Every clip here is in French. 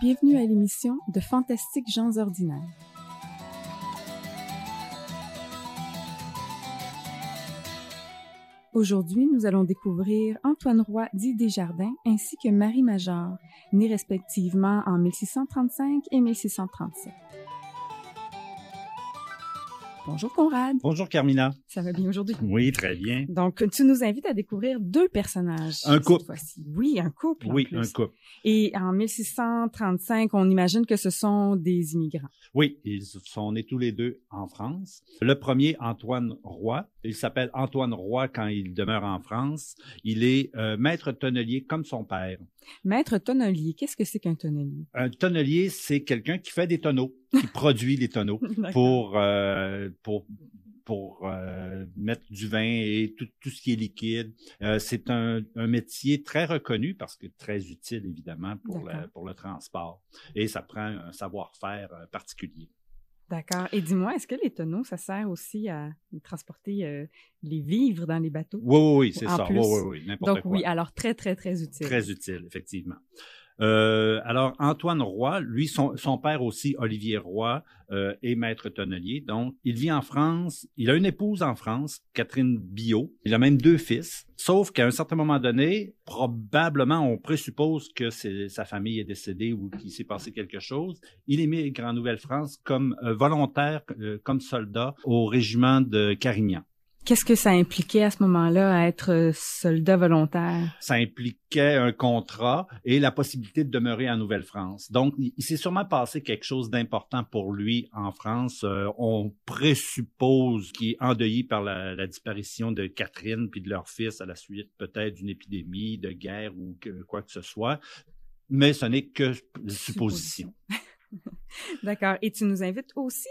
bienvenue à l'émission de Fantastiques gens ordinaires. Aujourd'hui, nous allons découvrir Antoine Roy dit Desjardins ainsi que Marie Major, nés respectivement en 1635 et 1637. Bonjour Conrad. Bonjour Carmina. Ça va bien aujourd'hui? Oui, très bien. Donc, tu nous invites à découvrir deux personnages. Un couple. Oui, un couple. Oui, un couple. Et en 1635, on imagine que ce sont des immigrants. Oui, ils sont nés tous les deux en France. Le premier, Antoine Roy. Il s'appelle Antoine Roy quand il demeure en France. Il est euh, maître tonnelier comme son père. Maître tonnelier, qu'est-ce que c'est qu'un tonnelier? Un tonnelier, c'est quelqu'un qui fait des tonneaux, qui produit les tonneaux pour, euh, pour pour euh, mettre du vin et tout, tout ce qui est liquide. Euh, c'est un, un, métier très reconnu parce que très utile, évidemment, pour, le, pour le transport. Et ça prend un savoir-faire euh, particulier. D'accord. Et dis-moi, est-ce que les tonneaux, ça sert aussi à transporter euh, les vivres dans les bateaux? Oui, oui, oui, c'est ça. Oui, oui, oui, n'importe quoi. Donc oui, alors très, très, très utile. Très utile, effectivement. Euh, alors, Antoine Roy, lui, son, son père aussi, Olivier Roy, euh, est maître tonnelier. Donc, il vit en France. Il a une épouse en France, Catherine Biot. Il a même deux fils. Sauf qu'à un certain moment donné, probablement, on présuppose que sa famille est décédée ou qu'il s'est passé quelque chose. Il émigre en Nouvelle-France comme euh, volontaire, euh, comme soldat au régiment de Carignan. Qu'est-ce que ça impliquait à ce moment-là être euh, soldat volontaire? Ça impliquait un contrat et la possibilité de demeurer en Nouvelle-France. Donc, il, s'est sûrement passé quelque chose d'important pour lui en France. Euh, on présuppose qu'il est endeuillé par la, la, disparition de Catherine puis de leur fils à la suite peut-être d'une épidémie, de guerre ou que, quoi que ce soit. Mais ce n'est que supposition. D'accord. Et tu nous invites aussi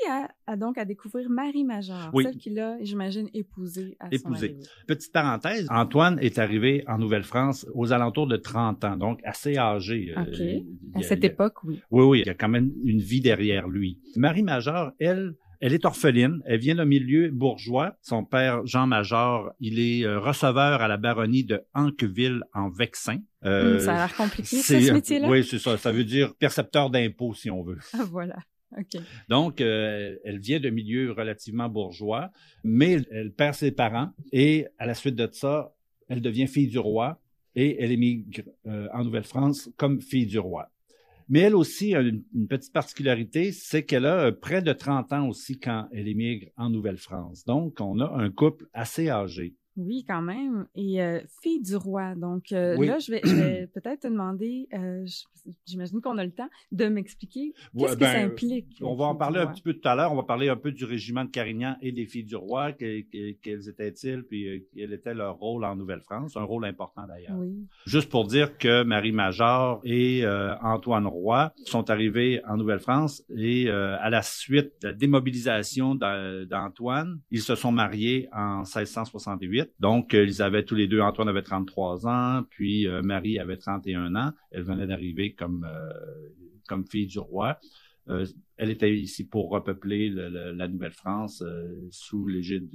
à, donc à découvrir Marie Major, celle qu'il a, j'imagine, épousée à épousée. Petite parenthèse, Antoine est arrivé en Nouvelle-France aux alentours de 30 ans, donc assez âgé. Euh, OK. à cette époque, oui. Oui, oui, il y a quand même une vie derrière lui. Marie Major, elle, elle est orpheline. Elle vient d'un milieu bourgeois. Son père, Jean Major, il est euh, receveur à la baronnie de Anqueville en Vexin. Euh, ça a l'air compliqué, ce métier-là? Oui, c'est ça. Ça veut dire percepteur d'impôts, si on veut. Ah, voilà. OK. Donc, euh, elle vient d'un milieu relativement bourgeois, mais elle perd ses parents et à la suite de ça, elle devient fille du roi et elle émigre en Nouvelle-France comme fille du roi. Mais elle aussi a une, petite particularité, c'est qu'elle a euh, près de 30 ans aussi quand elle émigre en Nouvelle-France. Donc, on a un couple assez âgé. Oui, quand même. Et euh, fille du roi. Donc euh, là, je vais, peut-être te demander, euh, j'imagine qu'on a le temps, de m'expliquer qu'est-ce que ça ben, implique. On va en parler un petit peu tout à l'heure. On va parler un peu du régiment de Carignan et des filles du roi. quels étaient-ils, puis quel était leur rôle en Nouvelle-France. Un rôle important d'ailleurs. Oui. Juste pour dire que Marie Major et Antoine Roy sont arrivés en Nouvelle-France et à la suite de la démobilisation d'Antoine, ils se sont mariés en 1668. Donc, euh, ils avaient tous les deux, Antoine avait 33 ans, puis euh, Marie avait 31 ans. Elle venait d'arriver comme, euh, comme fille du roi. elle était ici pour repeupler la Nouvelle-France sous l'égide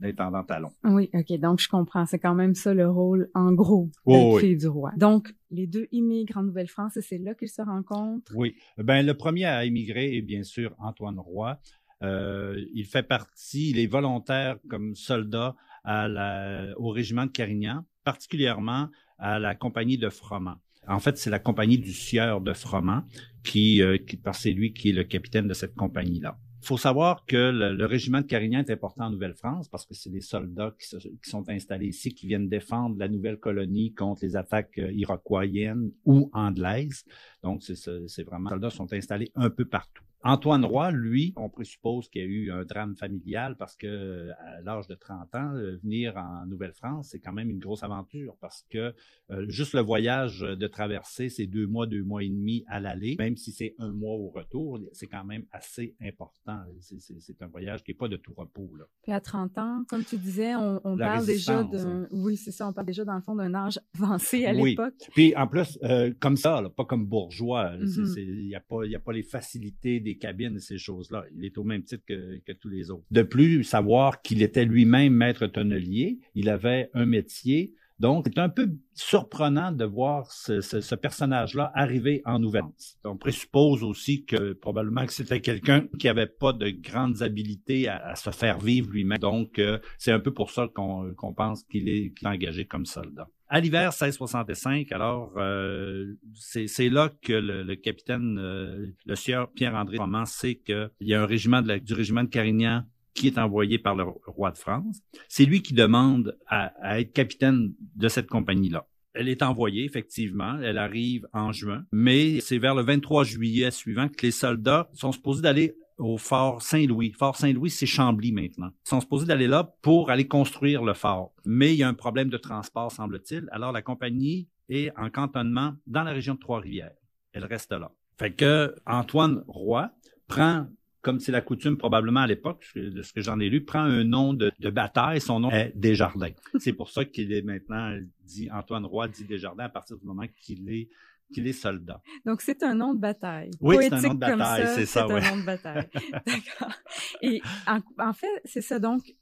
d'intendant Talon. Oui, OK. Donc, je comprends. C'est quand même ça le rôle, en gros, de fille du roi. Donc, les deux immigrent en Nouvelle-France et c'est là qu'ils se rencontrent? Oui. Ben, le premier à immigrer est bien sûr Antoine Roy. il fait partie, il est volontaire comme soldat à la, au régiment de Carignan, particulièrement à la compagnie de Froment. En fait, c'est la compagnie du sieur de Froment qui, euh, qui c'est lui qui est le capitaine de cette compagnie-là. Il faut savoir que le, régiment de Carignan est important en Nouvelle-France parce que c'est des soldats qui, qui, sont installés ici, qui viennent défendre la nouvelle colonie contre les attaques euh, iroquoiennes ou anglaises. Donc, c'est vraiment, les soldats sont installés un peu partout. Antoine Roy, lui, on présuppose qu'il y a eu un drame familial parce que à l'âge de 30 ans, euh, venir en Nouvelle-France, c'est quand même une grosse aventure parce que euh, juste le voyage de traverser, c'est deux mois, deux mois et demi à l'aller, même si c'est un mois au retour, c'est quand même assez important. C'est un voyage qui n'est pas de tout repos. Là. Puis à 30 ans, comme tu disais, on, on parle déjà d'un... Hein. Oui, c'est ça, on parle déjà dans le fond d'un âge avancé à l'époque. Puis en plus, euh, comme ça, là, pas comme bourgeois, mm-hmm. il n'y a, pas, a pas les facilités des cabines et ces choses-là. Il est au même titre que, que tous les autres. De plus, savoir qu'il était lui-même maître tonnelier, il avait un métier Donc, c'est un peu surprenant de voir ce, personnage-là arriver en Nouvelle-France. On présuppose aussi que probablement que c'était quelqu'un qui avait pas de grandes habilités à, se faire vivre lui-même. Donc, euh, c'est un peu pour ça qu'on pense qu'il est, engagé comme soldat. À l'hiver 1665, alors, euh, c'est là que le, capitaine, euh, le sieur Pierre-André Roman sait qu'il y a un régiment du régiment de Carignan qui est envoyé par le roi de France. C'est lui qui demande à, être capitaine de cette compagnie-là. Elle est envoyée, effectivement. Elle arrive en juin. Mais c'est vers le 23 juillet suivant que les soldats sont supposés d'aller au fort Saint-Louis. Fort Saint-Louis, c'est Chambly maintenant. Ils sont supposés d'aller là pour aller construire le fort. Mais il y a un problème de transport, semble-t-il. Alors la compagnie est en cantonnement dans la région de Trois-Rivières. Elle reste là. Fait que Antoine Roy prend comme c'est la coutume probablement à l'époque, de ce que j'en ai lu, prend un nom de, bataille, son nom est Desjardins. c'est pour ça qu'il est maintenant dit Antoine Roy dit Desjardins à partir du moment qu'il est qu'il est soldat. Donc, c'est un nom de bataille. Oui, c'est un nom de bataille, c'est ça. C'est un nom de bataille. D'accord. Et en, fait, c'est ça. Donc,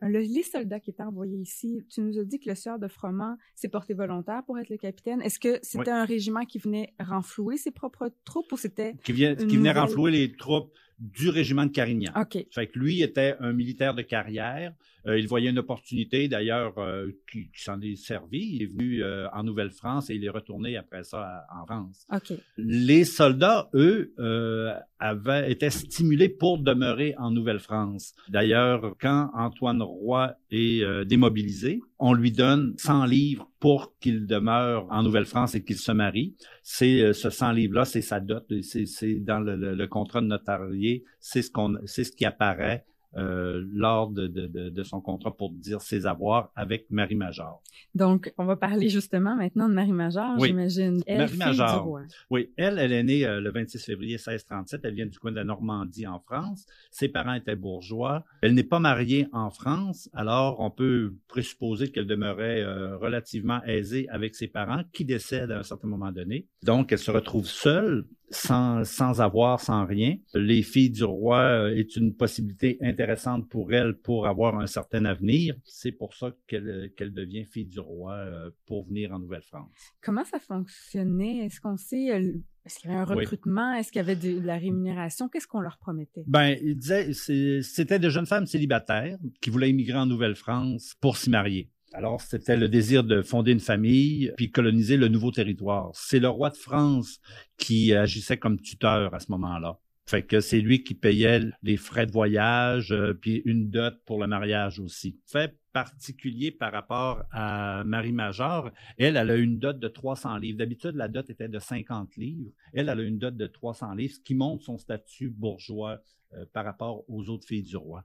les soldats qui étaient envoyés ici, tu nous as dit que le sieur de Froment s'est porté volontaire pour être le capitaine. Est-ce que c'était un régiment qui venait renflouer ses propres troupes ou c'était... Qui, qui venait renflouer les troupes du régiment de Carignan. OK. Fait que lui était un militaire de carrière. Euh, il voyait une opportunité, d'ailleurs, euh, qui, s'en est servi. Il est venu euh, en Nouvelle-France et il est retourné après ça en France. OK. Les soldats, eux, avaient été stimulés pour demeurer en Nouvelle-France. D'ailleurs, quand Antoine Roy est démobilisé, on lui donne 100 livres pour qu'il demeure en Nouvelle-France et qu'il se marie. C'est ce 100 livres-là, c'est sa dot, c'est dans le, le, contrat de notarié, c'est ce qu'on, c'est ce qui apparaît euh, lors de, de, de, son contrat pour dire ses avoirs avec Marie Major. Donc, on va parler justement maintenant de Marie Major, j'imagine. Marie Major. Oui, elle, elle est née euh, le 26 février 1637. Elle vient du coin de la Normandie en France. Ses parents étaient bourgeois. Elle n'est pas mariée en France, alors on peut présupposer qu'elle demeurait euh, relativement aisée avec ses parents qui décèdent à un certain moment donné. Donc, elle se retrouve seule sans, sans avoir, sans rien. Les filles du roi euh, est une possibilité intéressante pour elle pour avoir un certain avenir. C'est pour ça qu'elle qu'elle devient fille du roi euh, pour venir en Nouvelle-France. Comment ça fonctionnait? Est-ce qu'on sait, euh, est-ce qu'il y avait un recrutement? Est-ce qu'il y avait de, la rémunération? Qu'est-ce qu'on leur promettait? Ben, il disait, c'était de jeunes femmes célibataires qui voulaient immigrer en Nouvelle-France pour s'y marier. Alors, c'était le désir de fonder une famille puis coloniser le nouveau territoire. C'est le roi de France qui agissait comme tuteur à ce moment-là. Fait que c'est lui qui payait les frais de voyage, euh, puis une dot pour le mariage aussi. Fait particulier par rapport à Marie Major, elle, elle a une dot de 300 livres. D'habitude, la dot était de 50 livres. Elle, elle a une dot de 300 livres, ce qui montre son statut bourgeois euh, par rapport aux autres filles du roi.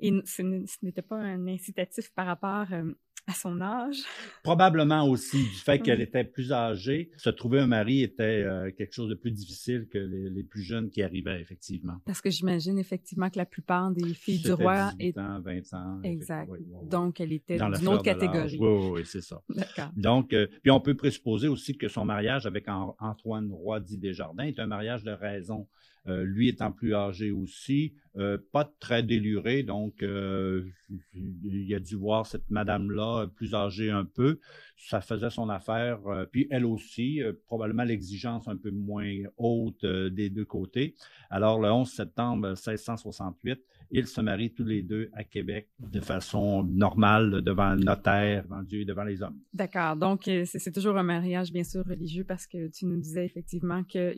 Et ce n'était pas un incitatif par rapport euh, à son âge. Probablement aussi du fait qu'elle était plus âgée. Se trouver un mari était euh, quelque chose de plus difficile que les, plus jeunes qui arrivaient, effectivement. Parce que j'imagine effectivement que la plupart des filles du roi... 18 ans, 20 ans. Exact. Donc, elle était d'une autre catégorie. Oui, oui, c'est ça. D'accord. Donc, euh, puis on peut présupposer aussi que son mariage avec Antoine Roy dit Desjardins est un mariage de raison. Euh, lui étant plus âgé aussi, euh, pas très déluré, donc euh, il a dû voir cette madame-là plus âgée un peu. Ça faisait son affaire. puis elle aussi, probablement l'exigence un peu moins haute des deux côtés. Alors le 11 septembre 1668, ils se marient tous les deux à Québec de façon normale devant le notaire, devant Dieu et devant les hommes. D'accord. Donc, euh, c'est toujours un mariage, bien sûr, religieux parce que tu nous disais effectivement que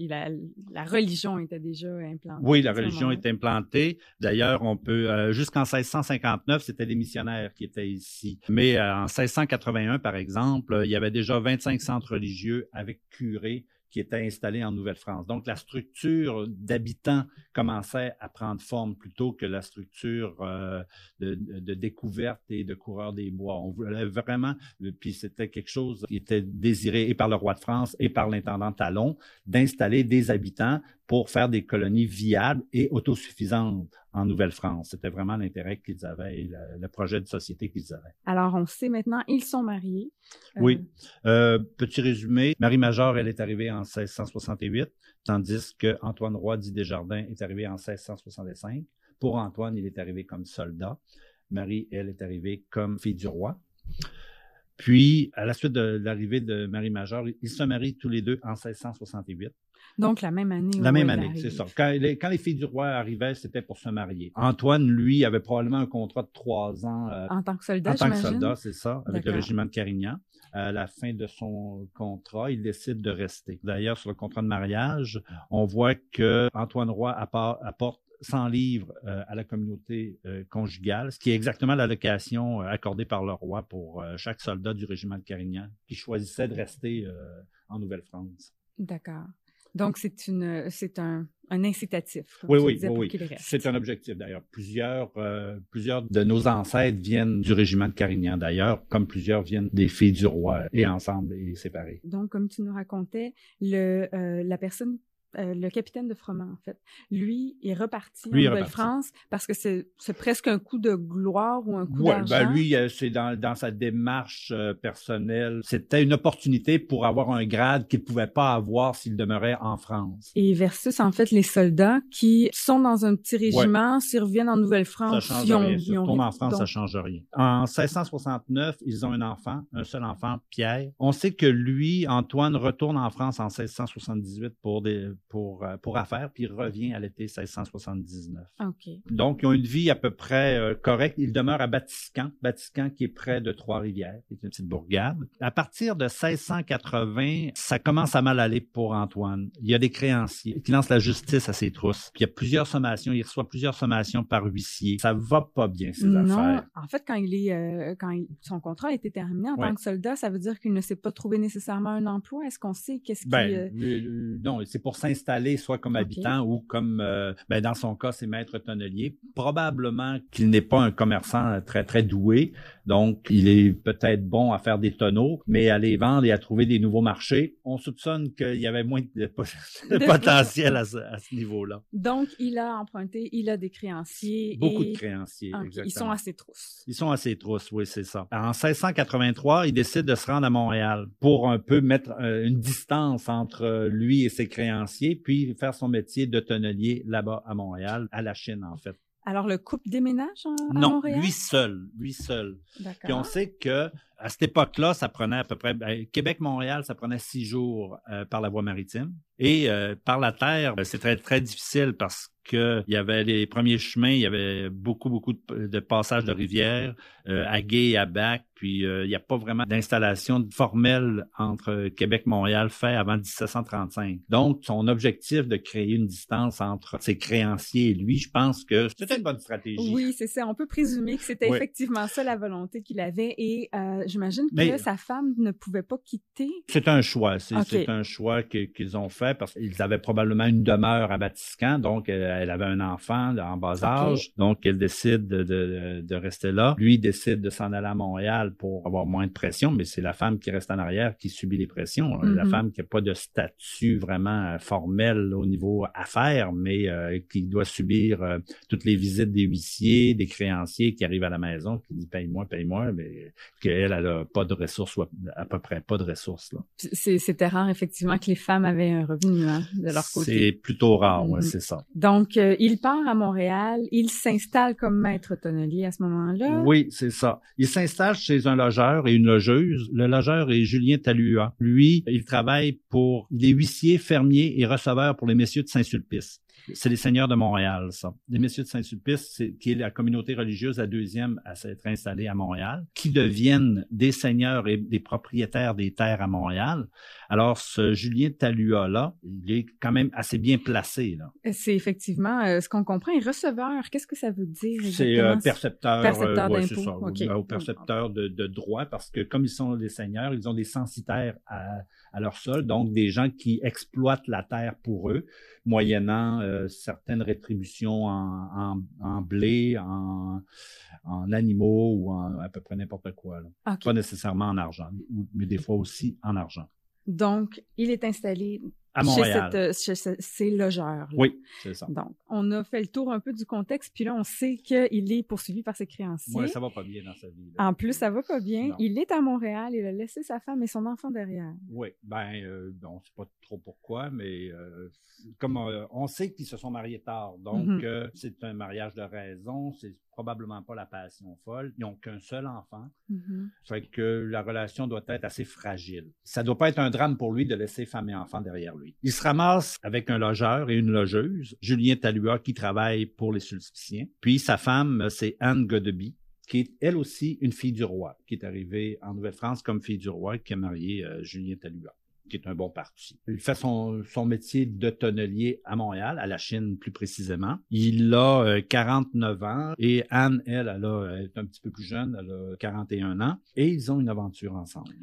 la religion était déjà implantée. Oui, la religion est implantée. D'ailleurs, on peut, euh, jusqu'en 1659, c'était des missionnaires qui étaient ici. Mais euh, en 1681, par exemple, il y avait déjà 25 centres religieux avec curés qui était installé en Nouvelle-France. Donc, la structure d'habitants commençait à prendre forme plutôt que la structure euh, de, de, découverte et de coureur des bois. On voulait vraiment, puis c'était quelque chose qui était désiré et par le roi de France et par l'intendant Talon, d'installer des habitants pour faire des colonies viables et autosuffisantes en Nouvelle-France. C'était vraiment l'intérêt qu'ils avaient et le, projet de société qu'ils avaient. Alors, on sait maintenant, ils sont mariés. Euh, oui. Euh, petit résumé, Marie-Major, elle est arrivée en 1668, tandis que Antoine Roy dit Desjardins est arrivé en 1665. Pour Antoine, il est arrivé comme soldat. Marie, elle, est arrivée comme fille du roi. Puis, à la suite de l'arrivée de Marie-Majeure, ils se marient tous les deux en 1668. Donc, la même année. La même année, c'est ça. Quand les, quand les, filles du roi arrivaient, c'était pour se marier. Antoine, lui, avait probablement un contrat de trois ans. Euh, en tant que soldat, En tant que soldat, c'est ça, avec le régiment de Carignan. À la fin de son contrat, il décide de rester. D'ailleurs, sur le contrat de mariage, on voit que Antoine Roy apporte 100 livres euh, à la communauté euh, conjugale, ce qui est exactement l'allocation accordée par le roi pour chaque soldat du régiment de Carignan qui choisissait de rester en Nouvelle-France. D'accord. Donc, c'est une, c'est un, un incitatif. Oui, oui, oui. C'est un objectif d'ailleurs. Plusieurs, euh, plusieurs de nos ancêtres viennent du régiment de Carignan d'ailleurs, comme plusieurs viennent des filles du roi et ensemble et séparés. Donc, comme tu nous racontais, le, euh, la personne euh, le capitaine de Froment, en fait. Lui est reparti en Nouvelle-France parce que c'est presque un coup de gloire ou un coup ouais, ben lui, euh, c'est dans, dans, sa démarche euh, personnelle. C'était une opportunité pour avoir un grade qu'il ne pouvait pas avoir s'il demeurait en France. Et versus, en fait, les soldats qui sont dans un petit régiment, s'ils reviennent en Nouvelle-France, ça change rien. Ils ont, en France, ça change rien. En 1669, ils ont un enfant, un seul enfant, Pierre. On sait que lui, Antoine, retourne en France en 1678 pour des pour, euh, pour affaires, puis il revient à l'été 1679. Donc, ils ont une vie à peu près euh, correcte. Il demeure à Batiscan, Batiscan qui est près de Trois-Rivières, qui est une petite bourgade. À partir de 1680, ça commence à mal aller pour Antoine. Il y a des créanciers qui lancent la justice à ses trousses. Puis il y a plusieurs sommations, il reçoit plusieurs sommations par huissier. Ça va pas bien, ces non. affaires. En fait, quand il est, euh, quand son contrat a été terminé en tant que soldat, ça veut dire qu'il ne s'est pas trouvé nécessairement un emploi. Est-ce qu'on sait qu'est-ce qui... Ben, non, c'est pour s'installer soit comme habitant ou comme, euh, ben dans son cas, c'est maître tonnelier. Probablement qu'il n'est pas un commerçant très, très doué. Donc, il est peut-être bon à faire des tonneaux, mais à les vendre et à trouver des nouveaux marchés, on soupçonne qu'il y avait moins de, potentiel à ce, niveau-là. Donc, il a emprunté, il a des créanciers. Beaucoup de créanciers, exactement. Ils sont à ses trousses. Ils sont à ses trousses, oui, c'est ça. En 1683, il décide de se rendre à Montréal pour un peu mettre euh, une distance entre lui et ses créanciers, puis faire son métier de tonnelier là-bas à Montréal, à la Chine en fait. Alors le couple déménage à non, Montréal? Non, lui seul, lui seul. Puis on sait que à cette époque-là, ça prenait à peu près ben, Québec-Montréal, ça prenait six jours euh, par la voie maritime et euh, par la terre, ben, c'est très très difficile parce qu'il y avait les premiers chemins, il y avait beaucoup, beaucoup de, passages de rivières euh, à Gay, à Bac, puis il n'y a pas vraiment d'installation formelle entre Québec et Montréal fait avant 1735. Donc, son objectif de créer une distance entre ses créanciers et lui, je pense que c'était une bonne stratégie. Oui, c'est ça. On peut présumer que c'était effectivement ça la volonté qu'il avait et j'imagine que sa femme ne pouvait pas quitter. C'est un choix. C'est un choix qu'ils ont fait parce qu'ils avaient probablement une demeure à Batiscan, donc elle avait un enfant en bas âge, donc elle décide de, de, rester là. Lui décide de s'en aller à Montréal pour avoir moins de pression, mais c'est la femme qui reste en arrière qui subit les pressions. La mm-hmm. femme qui n'a pas de statut vraiment euh, formel au niveau affaires, mais euh, qui doit subir euh, toutes les visites des huissiers, des créanciers qui arrivent à la maison, qui disent paye-moi, paye-moi, mais qu'elle, elle n'a pas de ressources, ou à peu près pas de ressources. C'était rare, effectivement, que les femmes avaient un revenu hein, de leur côté. C'est plutôt rare, ouais, mm-hmm. c'est ça. Donc, euh, il part à Montréal, il s'installe comme maître tonnelier à ce moment-là. Oui, c'est ça. Il s'installe chez un logeur et une logeuse. Le logeur est Julien Talua. Lui, il travaille pour, les huissiers, fermiers et receveurs pour les messieurs de Saint-Sulpice. C'est les seigneurs de Montréal, ça. Les messieurs de Saint-Sulpice, qui est la communauté religieuse, la deuxième à s'être installée à Montréal, qui deviennent des seigneurs et des propriétaires des terres à Montréal. Alors, ce Julien Talua-là, il est quand même assez bien placé. là. C'est effectivement euh, ce qu'on comprend. Et receveur, qu'est-ce que ça veut dire C'est euh, percepteur, percepteur euh, d'impôts. Au percepteur de, de droit, parce que comme ils sont des seigneurs, ils ont des censitaires à, à leur sol, donc des gens qui exploitent la terre pour eux, moyennant euh, certaines rétributions en, en, blé, en, en, animaux ou en à peu près n'importe quoi. Pas nécessairement en argent, mais des fois aussi en argent. Donc, il est installé à Montréal. Chez, cette, chez ces logeurs. Oui, c'est ça. Donc, on a fait le tour un peu du contexte, puis là, on sait qu'il est poursuivi par ses créanciers. Oui, ça va pas bien dans sa vie. Là. En plus, ça va pas bien. Non. Il est à Montréal, il a laissé sa femme et son enfant derrière. Oui, ben, euh, on sait pas trop pourquoi, mais euh, comme euh, on sait qu'ils se sont mariés tard, donc Mhm. euh, c'est un mariage de raison, c'est probablement pas la passion folle. Ils n'ont qu'un seul enfant. Ça fait que la relation doit être assez fragile. Ça doit pas être un drame pour lui de laisser femme et enfant derrière Il se ramasse avec un logeur et une logeuse, Julien Talua, qui travaille pour les sulpiciens. Puis sa femme, c'est Anne Godeby, qui est elle aussi une fille du roi, qui est arrivée en Nouvelle-France comme fille du roi, qui a marié euh, Julien Talua qui est un bon parti. Il fait son, métier de tonnelier à Montréal, à la Chine plus précisément. Il a euh, 49 ans et Anne, elle, elle, elle est un petit peu plus jeune, elle a 41 ans et ils ont une aventure ensemble.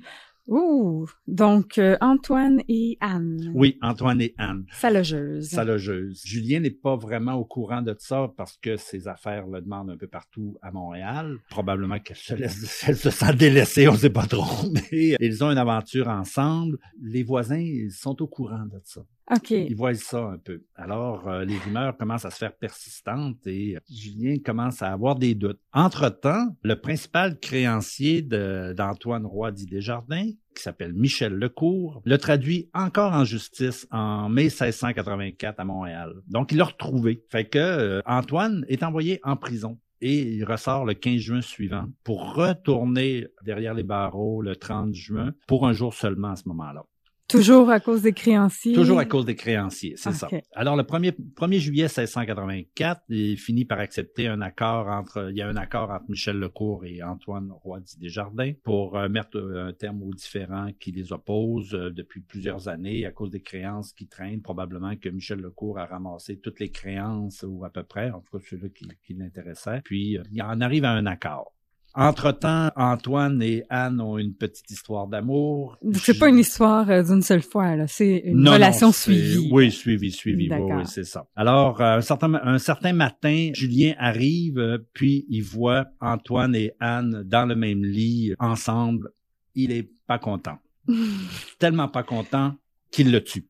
Ouh! Donc, euh, Antoine et Anne. Oui, Antoine et Anne. Sa logeuse. Sa logeuse. Julien n'est pas vraiment au courant de ça parce que ses affaires le demandent un peu partout à Montréal. Probablement qu'elle se laisse, elle se sent délaissée, on sait pas trop, mais ils ont une aventure ensemble. Les voisins, ils sont au courant de ça. OK. Ils voient ça un peu. Alors, euh, les rumeurs commencent à se faire persistantes et euh, Julien commence à avoir des doutes. Entre-temps, le principal créancier d'Antoine Roy dit Desjardins, qui s'appelle Michel Lecourt, le traduit encore en justice en mai 1684 à Montréal. Donc, il l'a retrouvé. Fait que euh, Antoine est envoyé en prison et il ressort le 15 juin suivant pour retourner derrière les barreaux le 30 juin pour un jour seulement à ce moment-là. Toujours à cause des créanciers. Toujours à cause des créanciers, c'est Okay. ça. Alors, le 1er, 1er juillet 1684, il finit par accepter un accord entre, il y a un accord entre Michel Lecourt et Antoine Roy Desjardins pour euh, mettre un terme aux différends qui les opposent euh, depuis plusieurs années à cause des créances qui traînent. Probablement que Michel Lecourt a ramassé toutes les créances ou à peu près, en tout cas ceux-là qui, qui l'intéressaient. Puis, euh, il en arrive à un accord. Entre-temps, Antoine et Anne ont une petite histoire d'amour. C'est pas une histoire euh, d'une seule fois, là. C'est une Non, relation non, suivie. Oui, suivie, suivie. Oui, oui, c'est ça. Alors, euh, un, certain, un certain matin, Julien arrive, euh, puis il voit Antoine et Anne dans le même lit, ensemble. Il est pas content. Tellement pas content qu'il le tue.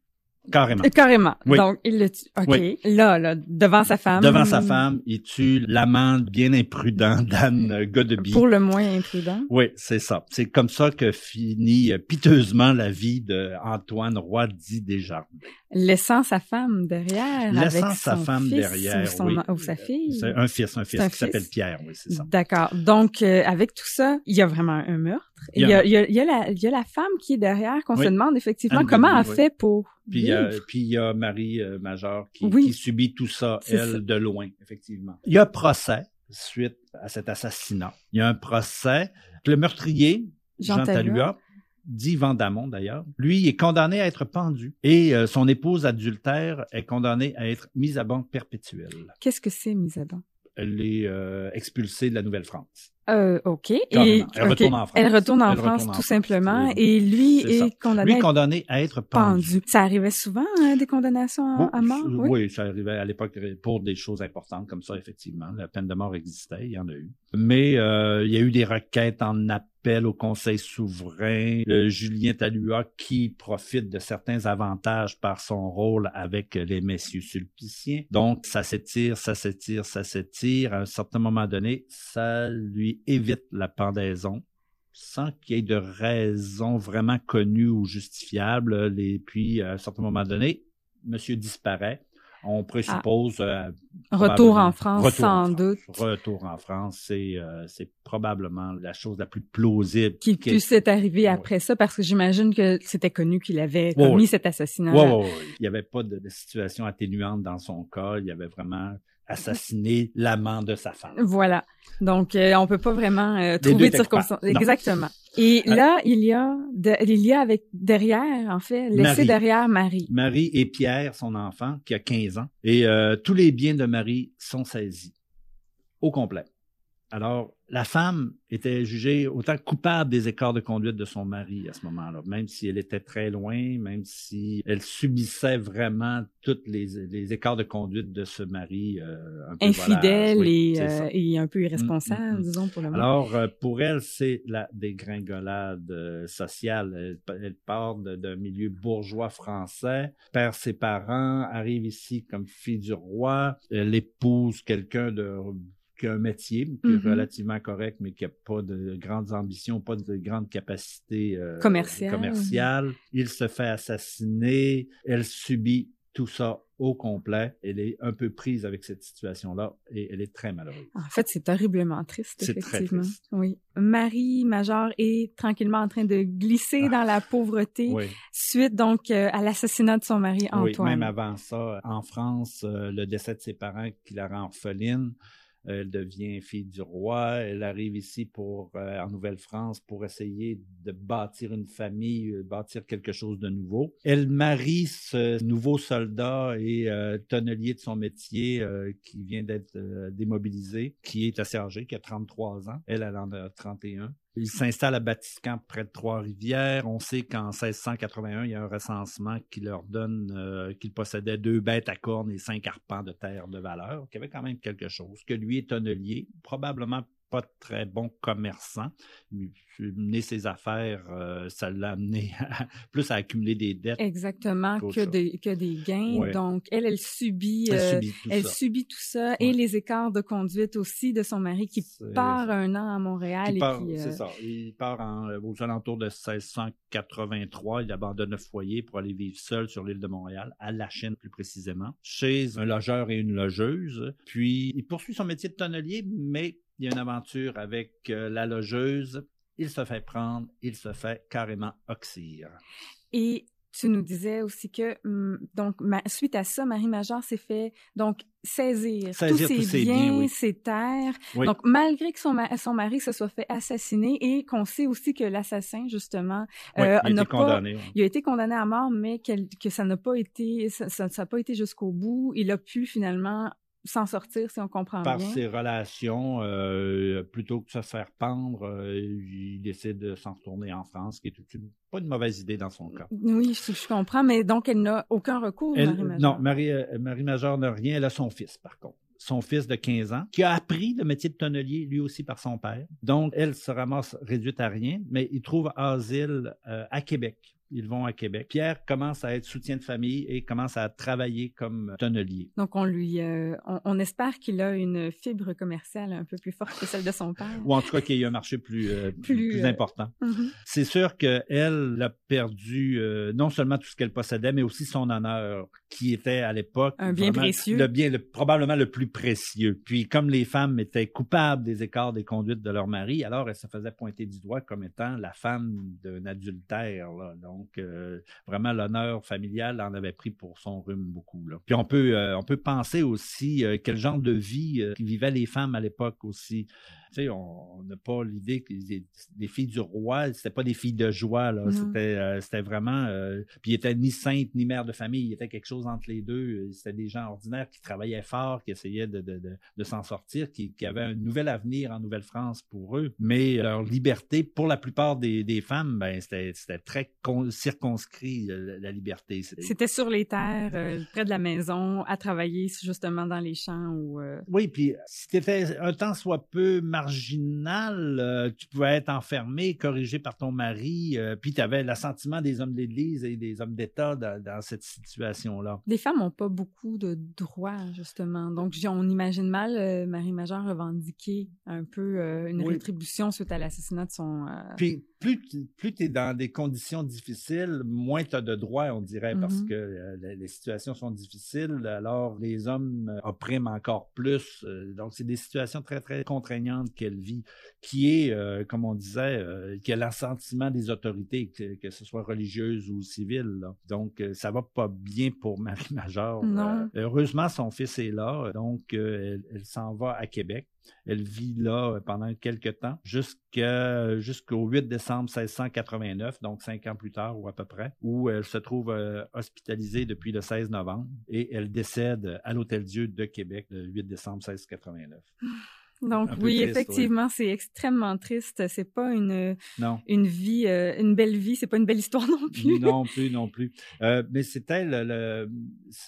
Carrément. Euh, Carrément. Oui. Donc, il le tue. OK. Oui. Là, là, devant sa femme. Devant sa femme, il tue l'amant bien imprudent d'Anne Godeby. Pour le moins imprudent. Oui, c'est ça. C'est comme ça que finit piteusement la vie de Antoine Roy dit Desjardins. Laissant sa femme derrière. Laissant avec sa son femme fils derrière, Ou, son- oui. ou sa fille. C'est un fils, un fils un qui s'appelle. Pierre, oui, c'est ça. D'accord. Donc, euh, avec tout ça, il y a vraiment un meurtre. Il y a il y a, il y a la, il y a la femme qui est derrière, qu'on Oui. se demande effectivement Anne comment elle oui. fait pour Puis il y a, puis il y a Marie euh, Major qui, qui subit tout ça, elle, ça. de loin, effectivement. Il y a un procès suite à cet assassinat. Il y a un procès. Le meurtrier, Jean Jean, Talua. Dit Vandamon d'ailleurs, lui est condamné à être pendu et euh, son épouse adultère est condamnée à être mise à banque perpétuelle. Qu'est-ce que c'est, mise à banc? Elle est euh, expulsée de la Nouvelle-France. Euh, OK. Et. Elle retourne en France. Elle retourne en Elle France, retourne tout simplement. Et lui est condamné Lui à être condamné à être pendu. pendu. Ça arrivait souvent, hein, des condamnations à, à mort? oui, Oui. oui, ça arrivait à l'époque pour des choses importantes comme ça, effectivement. La peine de mort existait, il y en a eu. Mais euh, il y a eu des requêtes en appel au Conseil souverain. Le Julien Talua qui profite de certains avantages par son rôle avec les messieurs sulpiciens. Donc, ça s'étire, ça s'étire, ça s'étire. À un certain moment donné, ça lui évite la pendaison sans qu'il y ait de raison vraiment connue ou justifiable. Et puis, à un certain moment donné, monsieur disparaît. On présuppose... euh, Retour en France, Retour en sans France. doute. Retour en France, c'est euh, c'est probablement la chose la plus plausible. Qui puisse être arrivé Ouais. après ça, parce que j'imagine que c'était connu qu'il avait commis ouais. cet assassinat. Ouais. Il n'y avait pas de, de situation atténuante dans son cas. Il y avait vraiment assassiné l'amant de sa femme. Voilà. Donc, euh, on peut pas vraiment euh, trouver de circonstances. Exactement. Et Euh, là, il y a, de- il y a avec derrière, en fait, laissé derrière Marie. Marie et Pierre, son enfant, qui a 15 ans. Et euh, tous les biens de Marie sont saisis. Au complet. Alors, la femme était jugée autant coupable des écarts de conduite de son mari à ce moment-là, même si elle était très loin, même si elle subissait vraiment tous les, écarts de conduite de ce mari euh, un peu infidèle euh, et, un peu irresponsable, mm, mm, mm. disons pour le moment. Alors, euh, pour elle, c'est la dégringolade sociale. Elle, part d'un milieu bourgeois français, perd ses parents, arrive ici comme fille du roi, elle épouse quelqu'un de qui a un métier qui est mm-hmm. relativement correct, mais qui n'a pas de grandes ambitions, pas de grandes capacités euh, commerciales. Il se fait assassiner. Elle subit tout ça au complet. Elle est un peu prise avec cette situation-là et elle est très malheureuse. En fait, c'est terriblement triste, effectivement. Très triste. Oui. Marie Major est tranquillement en train de glisser ah. dans la pauvreté suite donc euh, à l'assassinat de son mari Antoine. Oui, même avant ça, en France, euh, le décès de ses parents qui la rend orpheline. Elle devient fille du roi. Elle arrive ici pour euh, en Nouvelle-France pour essayer de bâtir une famille, euh, bâtir quelque chose de nouveau. Elle marie ce nouveau soldat et euh, tonnelier de son métier qui vient d'être démobilisé, qui est assez âgé, qui a 33 ans. Elle, elle en a 31. Il s'installe à Batiscan près de Trois-Rivières. On sait qu'en 1681, il y a un recensement qui leur donne euh, qu'il possédait deux bêtes à cornes et cinq arpents de terre de valeur, qui avait quand même quelque chose, que lui est tonnelier, probablement pas très bon commerçant. Mener ses affaires, euh, ça l'a amené plus à accumuler des dettes. Exactement, que des, que des gains. Donc, elle, elle subit, elle, euh, subit, tout ça et les écarts de conduite aussi de son mari qui part un an à Montréal. C'est euh, ça. Il part aux alentours de 1683. Il abandonne le foyer pour aller vivre seul sur l'île de Montréal, à la Chine plus précisément, chez un logeur et une logeuse. Puis, il poursuit son métier de tonnelier, mais il y a une aventure avec euh, la logeuse. Il se fait prendre, il se fait carrément oxyre. Et tu nous disais aussi que, hum, donc, suite à ça, Marie-Major s'est fait, donc, saisir, tous ses, biens, ses terres. Donc, malgré que son, son, mari se soit fait assassiner et qu'on sait aussi que l'assassin, justement, euh, il, a été condamné, il a été condamné à mort, mais que ça n'a pas été, ça n'a pas été jusqu'au bout. Il a pu finalement s'en sortir, si on comprend Par bien. Par ses relations, euh, plutôt que de se faire pendre, euh, il décide de s'en retourner en France, qui est pas une mauvaise idée dans son cas. Oui, je, comprends, mais donc elle n'a aucun recours, Marie-Major. Non, Marie, euh, Marie-Major n'a rien, elle a son fils, par contre son fils de 15 ans, qui a appris le métier de tonnelier lui aussi par son père. Donc, elle se ramasse réduite à rien, mais il trouve asile à Québec ils vont à Québec. Pierre commence à être soutien de famille et commence à travailler comme tonnelier. Donc, on lui, euh, on, espère qu'il a une fibre commerciale un peu plus forte que celle de son père. Ou en tout cas qu'il y a un marché plus, euh, plus, euh, important. Mhm. C'est sûr qu'elle a perdu non seulement tout ce qu'elle possédait, mais aussi son honneur, qui était à l'époque un bien précieux. Le bien, probablement le plus précieux. Puis, comme les femmes étaient coupables des écarts des conduites de leur mari, alors elle se faisait pointer du doigt comme étant la femme d'un adultère. Là. Donc, euh, vraiment, l'honneur familial en avait pris pour son rhume beaucoup. Puis on peut, euh, on peut penser aussi euh, quel genre de vie vivaient les femmes à l'époque aussi on n'a pas l'idée que les, filles du roi, c'était pas des filles de joie, là. C'était, euh, c'était vraiment, euh, puis ils étaient ni saintes ni mères de famille, ils étaient quelque chose entre les deux. C'était des gens ordinaires qui travaillaient fort, qui essayaient de, de, de, s'en sortir, qui, qui, avaient un nouvel avenir en Nouvelle-France pour eux. Mais leur liberté, pour la plupart des, des femmes, ben, c'était, c'était très circonscrit, euh, la, liberté. C'était sur les terres, près de la maison, à travailler justement dans les champs ou. Oui, puis si tu étais un temps soit peu marginal, euh, tu pouvais être enfermé, corrigé par ton mari, euh, puis tu avais l'assentiment des hommes d'Église et des hommes d'État dans, cette situation-là. Les femmes n'ont pas beaucoup de droits, justement. Donc, on imagine mal euh, Marie-Majeure revendiquer un peu une rétribution suite à l'assassinat de son... Puis, plus, plus tu es dans des conditions difficiles, moins tu as de droits, on dirait, parce mm-hmm. que les situations sont difficiles, alors les hommes oppriment encore plus. donc, c'est des situations très, très contraignantes qu'elle vit, qui est, euh, comme on disait, euh, qui a l'assentiment des autorités, que, ce soit religieuses ou civiles. Donc, euh, ça va pas bien pour Marie-Major. heureusement, son fils est là, donc elle, s'en va à Québec. Elle vit là pendant quelques temps, jusqu'à, jusqu'au 8 décembre 1689, donc cinq ans plus tard ou à peu près, où elle se trouve hospitalisée depuis le 16 novembre et elle décède à l'Hôtel Dieu de Québec le 8 décembre 1689. Donc oui, effectivement, c'est extrêmement triste. C'est pas une non. une vie, euh, une belle vie. C'est pas une belle histoire non plus. non plus, non plus. Euh, mais c'était le,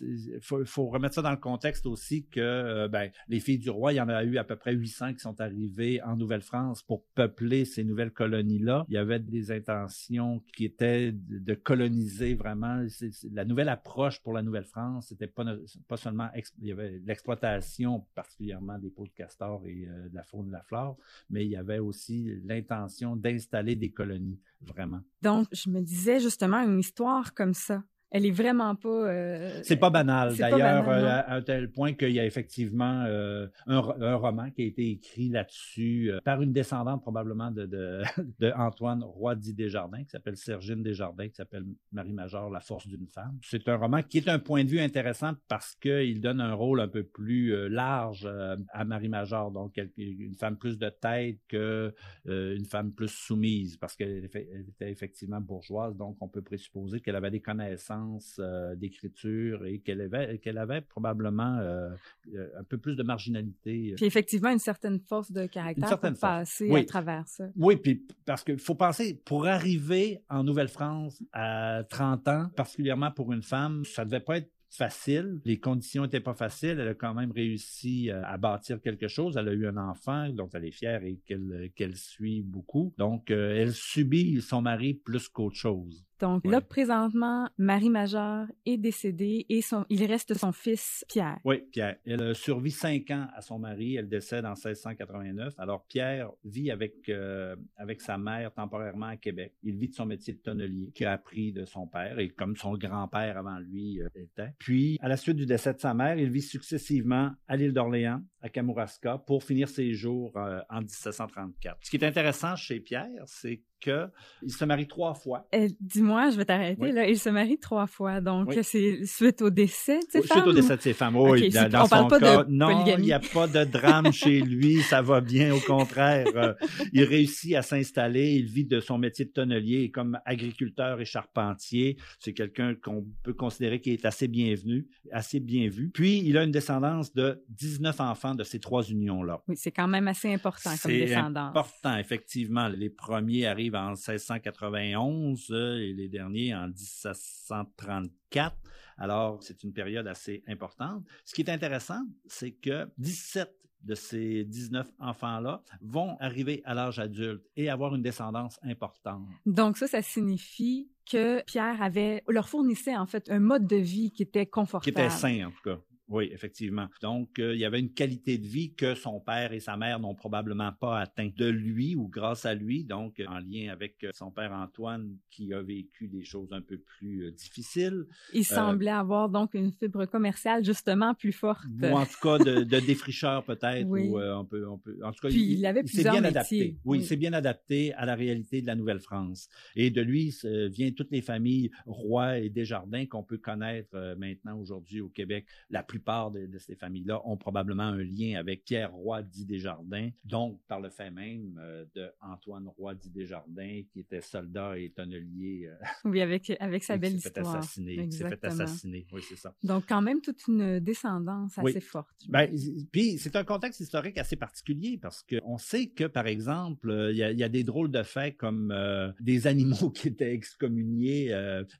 il faut, faut, remettre ça dans le contexte aussi que euh, ben, les filles du roi, il y en a eu à peu près 800 qui sont arrivées en Nouvelle-France pour peupler ces nouvelles colonies-là. Il y avait des intentions qui étaient de, coloniser vraiment. la nouvelle approche pour la Nouvelle-France, c'était pas pas seulement il y avait l'exploitation particulièrement des peaux de castor et euh, de la faune et de la flore, mais il y avait aussi l'intention d'installer des colonies, vraiment. Donc, je me disais justement une histoire comme ça elle est vraiment pas. Euh, c'est pas banal. D'ailleurs, euh, à, un tel point qu'il y a effectivement euh, un, roman qui a été écrit là-dessus par une descendante probablement de, de, Antoine Roy dit Desjardins, qui s'appelle Sergine Desjardins, qui s'appelle Marie-Major, La force d'une femme. C'est un roman qui est un point de vue intéressant parce qu'il donne un rôle un peu plus large à Marie-Major, donc une femme plus de tête que une femme plus soumise, parce qu'elle était effectivement bourgeoise, donc on peut présupposer qu'elle avait des connaissances euh, d'écriture et qu'elle avait, qu'elle avait probablement euh, euh, un peu plus de marginalité. Puis effectivement, une certaine force de caractère pour passer à travers ça. Oui, puis parce qu'il faut penser, pour arriver en Nouvelle-France à 30 ans, particulièrement pour une femme, ça devait pas être facile. Les conditions n'étaient pas faciles. Elle a quand même réussi à bâtir quelque chose. Elle a eu un enfant dont elle est fière et qu'elle suit beaucoup. Donc, elle subit son mari plus qu'autre chose. Donc là, présentement, Marie Majeure est décédée et son, il reste son fils Pierre. Oui, Pierre. Elle a survécu cinq ans à son mari. Elle décède en 1689. Alors Pierre vit avec, euh, avec sa mère temporairement à Québec. Il vit de son métier de tonnelier qu'il a appris de son père et comme son grand-père avant lui euh, était. Puis, à la suite du décès de sa mère, il vit successivement à l'île d'Orléans, à Kamouraska, pour finir ses jours euh, en 1734. Ce qui est intéressant chez Pierre, c'est qu'il se marie trois fois. Euh, dis-moi, je vais t'arrêter. Là, il se marie trois fois. Donc, c'est suite au décès de ses femmes? Suite au décès de ses femmes, oui. dans, on parle pas de non, il n'y a pas de drame chez lui. Ça va bien, au contraire. Euh, il réussit à s'installer. Il vit de son métier de tonnelier comme agriculteur et charpentier. C'est quelqu'un qu'on peut considérer qui est assez bienvenu, assez bien vu. Puis, il a une descendance de 19 enfants de ces trois unions-là. Oui, c'est quand même assez important comme descendance. C'est important, effectivement. Les premiers arrivent en 1691 euh, et les derniers en 1734. Alors, c'est une période assez importante. Ce qui est intéressant, c'est que 17 de ces 19 enfants-là vont arriver à l'âge adulte et avoir une descendance importante. Donc ça, ça signifie que Pierre avait, leur fournissait en fait un mode de vie qui était confortable. Qui était sain en tout cas. Oui, effectivement. Donc, euh, il y avait une qualité de vie que son père et sa mère n'ont probablement pas atteint de lui ou grâce à lui, donc en lien avec euh, son père Antoine qui a vécu des choses un peu plus euh, difficiles. Il semblait avoir donc une fibre commerciale justement plus forte. Ou en tout cas de, de défricheur peut-être. Oui. on peut, on peut, en tout cas, Puis il, avait plusieurs bien métiers. adapté. Oui, il s'est bien adapté à la réalité de la Nouvelle-France. Et de lui vient toutes les familles rois et Desjardins qu'on peut connaître maintenant aujourd'hui au Québec. La plus plupart de, ces familles-là ont probablement un lien avec Pierre Roy dit Desjardins, donc par le fait même euh, de Antoine Roy dit Desjardins, qui était soldat et tonnelier. Euh, oui, avec, avec sa belle histoire. il s'est fait assassiner, oui, c'est ça. Donc quand même toute une descendance assez forte. Ben, puis c'est un contexte historique assez particulier parce qu'on sait que, par exemple, euh, il y, a, des drôles de faits comme des animaux qui étaient excommuniés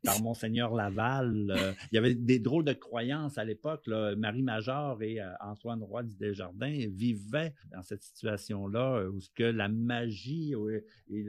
par Monseigneur Laval. il y avait des drôles de croyances à l'époque. Là, Marie-Major et euh, Antoine Roy du Desjardins vivaient dans cette situation-là euh, où ce que la magie et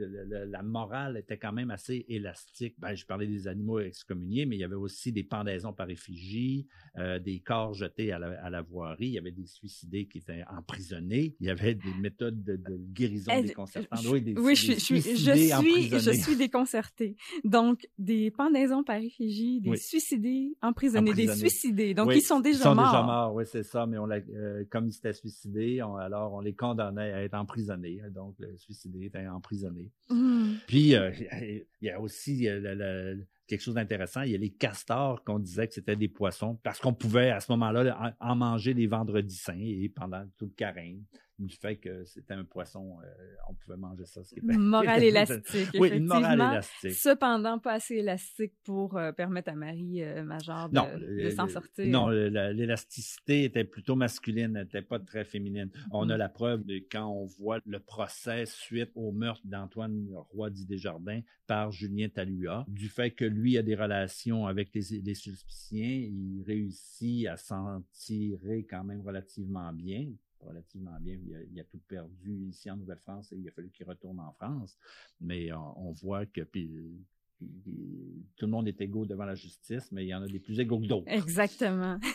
la morale était quand même assez élastique. Ben, je parlais des animaux excommuniés, mais il y avait aussi des pendaisons par effigie, euh, des corps jetés à la, voirie, il y avait des suicidés qui étaient emprisonnés, il y avait des méthodes de, guérison déconcertantes. Oui, je, suis, je suis déconcertée. Donc, des pendaisons par effigie, des suicidés emprisonnés, des suicidés. Donc, ils sont déjà sont déjà morts, oui, c'est ça, mais on euh, comme ils s'étaient suicidés, alors on les condamnait à être emprisonnés. Hein, donc, le suicidé était emprisonné. Mmh. Puis, euh, il y a aussi euh, quelque chose d'intéressant. Il y a les castors qu'on disait que c'était des poissons parce qu'on pouvait à ce moment-là en, manger les vendredis saints et pendant tout le carême. Du fait que c'était un poisson, euh, on pouvait manger ça. Ce qui était... Morale élastique. oui, une morale élastique. Cependant, pas assez élastique pour euh, permettre à Marie euh, Major de, de s'en sortir. Non, l'élasticité était plutôt masculine, n'était pas très féminine. On a mm. la preuve de quand on voit le procès suite au meurtre d'Antoine Roy dit Desjardins par Julien Talua, du fait que lui a des relations avec les, les suspiciens, il réussit à s'en tirer quand même relativement bien relativement bien. Il a, tout perdu ici en Nouvelle-France et il a fallu qu'il retourne en France. Mais on, voit que tout le monde est égaux devant la justice, mais il y en a des plus égaux que d'autres. Exactement.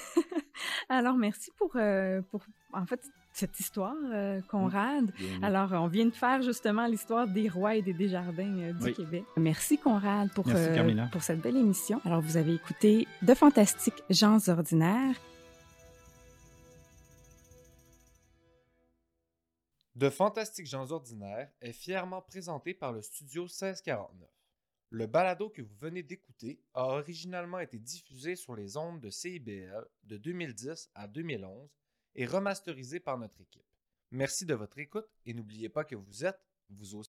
Alors, merci pour, euh, pour en fait, cette histoire, euh, Conrad. Alors, on vient de faire justement l'histoire des rois et des Desjardins euh, du Québec. Merci, Conrad, pour, pour cette belle émission. Alors, vous avez écouté De fantastiques gens ordinaires. De Fantastiques gens ordinaires est fièrement présenté par le studio 1649. Le balado que vous venez d'écouter a originalement été diffusé sur les ondes de CIBL de 2010 à 2011 et remasterisé par notre équipe. Merci de votre écoute et n'oubliez pas que vous êtes, vous aussi,